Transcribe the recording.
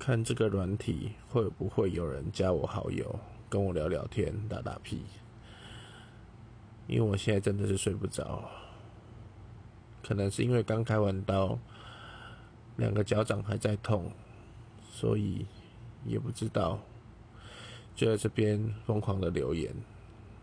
看这个软体会不会有人加我好友跟我聊聊天打打屁。因为我现在真的是睡不着可能是因为刚开完刀两个脚掌还在痛所以也不知道就在这边疯狂的留言。